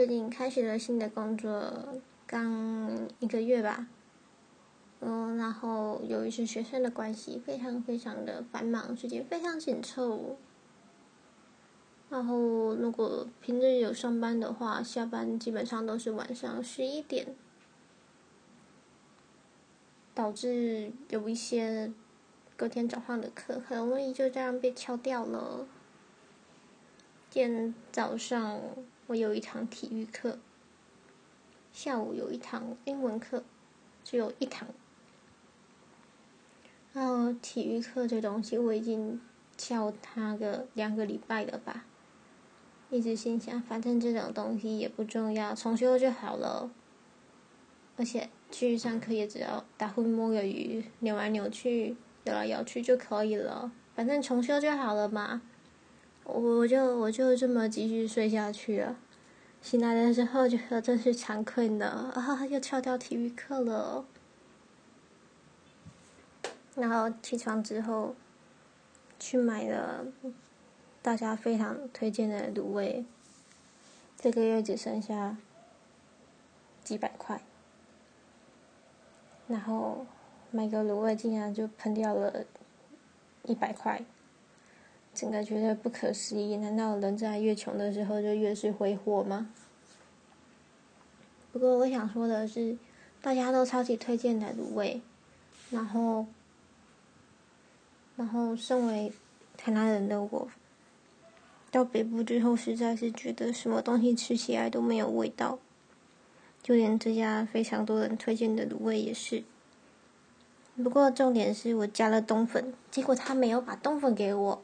最近开始了新的工作，刚一个月吧。嗯，然后由于是学生的关系，非常非常的繁忙，时间非常紧凑。然后如果平日有上班的话，下班基本上都是晚上十一点，导致有一些隔天早上的课很容易就这样被敲掉了。今天早上我有一堂体育课，下午有一堂英文课，只有一堂。然后体育课这东西我已经教他个两个礼拜了吧，一直心想反正这种东西也不重要，重修就好了。而且去上课也只要打呼摸个鱼，扭来扭去，摇来摇去就可以了，反正重修就好了嘛。我就我就这么继续睡下去了。醒来的时候觉得真是惭愧呢，啊，又翘掉体育课了。然后起床之后，去买了大家非常推荐的卤味。这个月只剩下几百块，然后买个卤味竟然就喷掉了一百块，整个觉得不可思议。难道人在越穷的时候就越是挥霍吗？不过我想说的是，大家都超级推荐的卤味，然后。然后，身为台南人的我，到北部之后，实在是觉得什么东西吃起来都没有味道，就连这家非常多人推荐的卤味也是。不过重点是我加了冬粉，结果他没有把冬粉给我，